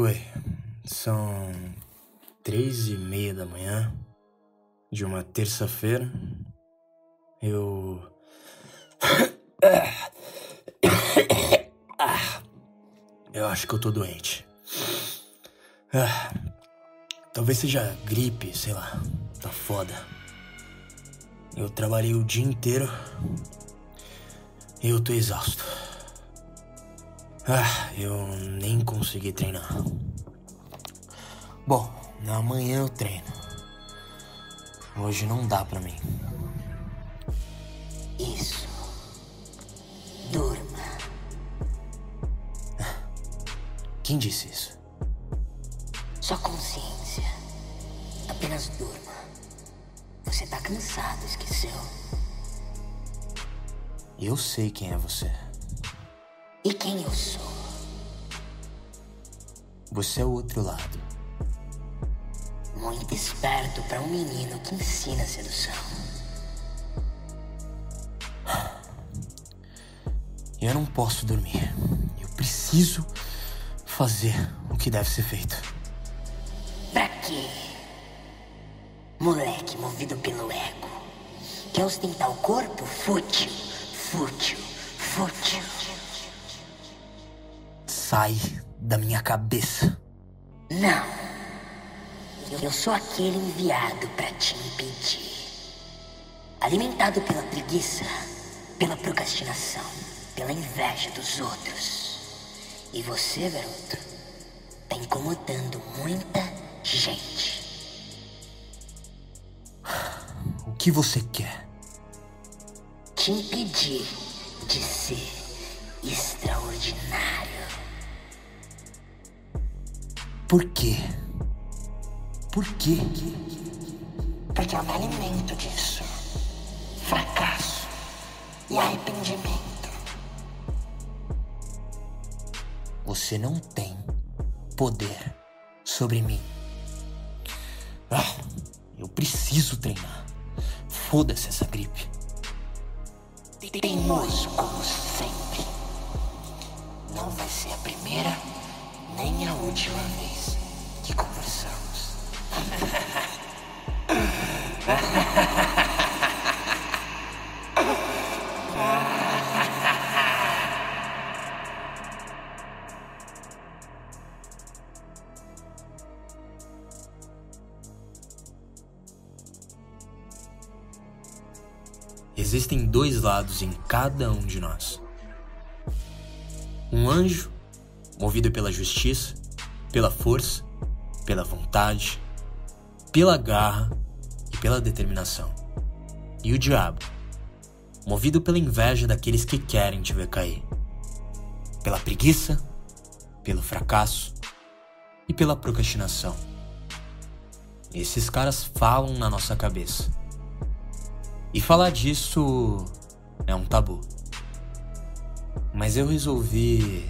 Oi, são três e meia da manhã de uma terça-feira. Eu. Eu acho que eu tô doente. Talvez seja gripe, sei lá. Tá foda. Eu trabalhei o dia inteiro e eu tô exausto. Ah, eu nem consegui treinar. Bom, amanhã eu treino. Hoje não dá pra mim. Isso. Durma. Quem disse isso? Sua consciência. Apenas durma. Você tá cansado, esqueceu? Eu sei quem é você. E quem eu sou? Você é o outro lado. Muito esperto para um menino que ensina sedução. Eu não posso dormir. Eu preciso fazer o que deve ser feito. Pra quê? Moleque movido pelo ego. Quer ostentar o corpo? Fútil, fútil, fútil. Sai da minha cabeça. Não. Eu sou aquele enviado para te impedir. Alimentado pela preguiça, pela procrastinação, pela inveja dos outros. E você, garoto, tá incomodando muita gente. O que você quer? Te impedir de ser extraordinário. Por quê? Por quê? Porque eu me alimento disso. Fracasso e arrependimento. Você não tem poder sobre mim. Ah, eu preciso treinar. Foda-se essa gripe. Teimoso como sempre. Não vai ser a primeira nem a última vez que conversamos. Existem dois lados em cada um de nós. Um anjo, movido pela justiça, pela força, pela vontade, pela garra e pela determinação. E o diabo, movido pela inveja daqueles que querem te ver cair, pela preguiça, pelo fracasso e pela procrastinação. Esses caras falam na nossa cabeça. E falar disso é um tabu. Mas eu resolvi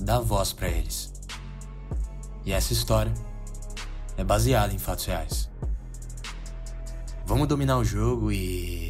dar voz para eles. E essa história é baseada em fatos reais. Vamos dominar o jogo e